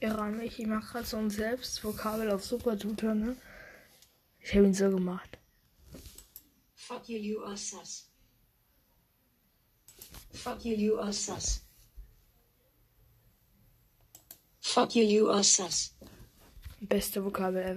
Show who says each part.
Speaker 1: Iran, ich mache gerade so ein Selbstvokabel auf Supertutor, ne? Ich habe ihn so gemacht.
Speaker 2: Fuck you, you are sus. Fuck you, you are sus. Fuck you, you are sus.
Speaker 1: Beste Vokabel ever.